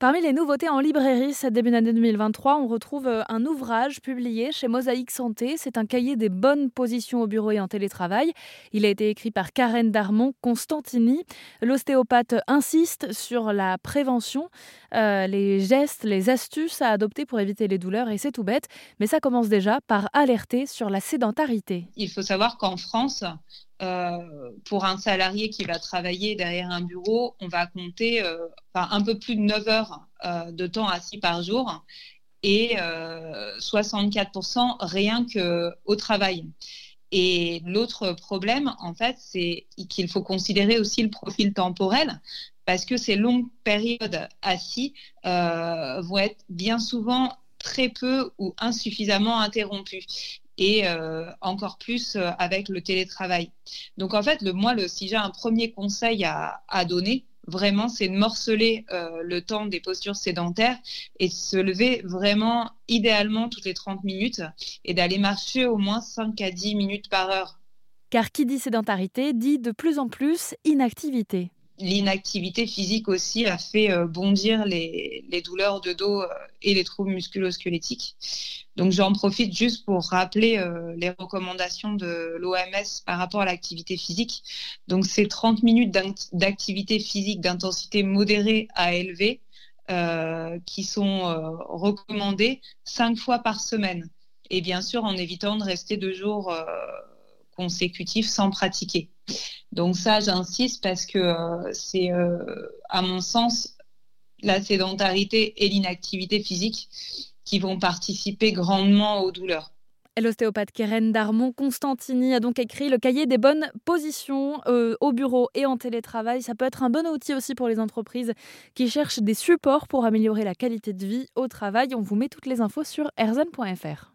Parmi les nouveautés en librairie cette début d'année 2023, on retrouve euh, un ouvrage publié chez Mosaïque Santé. C'est un cahier des bonnes positions au bureau et en télétravail. Il a été écrit par Karen Darmon Constantini. L'ostéopathe insiste sur la prévention, euh, les gestes, les astuces à adopter pour éviter les douleurs et c'est tout bête. Mais ça commence déjà par alerter sur la sédentarité. Il faut savoir qu'en France, euh, pour un salarié qui va travailler derrière un bureau, on va compter euh, un peu plus de 9 heures euh, de temps assis par jour et 64% rien qu'au travail. Et l'autre problème, en fait, c'est qu'il faut considérer aussi le profil temporel parce que ces longues périodes assis vont être bien souvent très peu ou insuffisamment interrompues et euh, encore plus euh, avec le télétravail. Donc en fait, le, moi, le, si j'ai un premier conseil à, donner, vraiment, c'est de morceler euh, le temps des postures sédentaires et de se lever vraiment idéalement toutes les 30 minutes et d'aller marcher au moins 5 à 10 minutes par heure. Car qui dit sédentarité dit de plus en plus inactivité l'inactivité physique aussi a fait euh, bondir les, douleurs de dos euh, et les troubles musculo-squelettiques. Donc j'en profite juste pour rappeler euh, les recommandations de l'OMS par rapport à l'activité physique. Donc c'est 30 minutes d'activité physique d'intensité modérée à élevée qui sont recommandées cinq fois par semaine. Et bien sûr en évitant de rester deux jours consécutifs sans pratiquer. Donc ça, j'insiste parce que euh, c'est, euh, à mon sens, la sédentarité et l'inactivité physique qui vont participer grandement aux douleurs. L'ostéopathe Keren Darmon Constantini a donc écrit le cahier des bonnes positions euh, au bureau et en télétravail. Ça peut être un bon outil aussi pour les entreprises qui cherchent des supports pour améliorer la qualité de vie au travail. On vous met toutes les infos sur erzen.fr.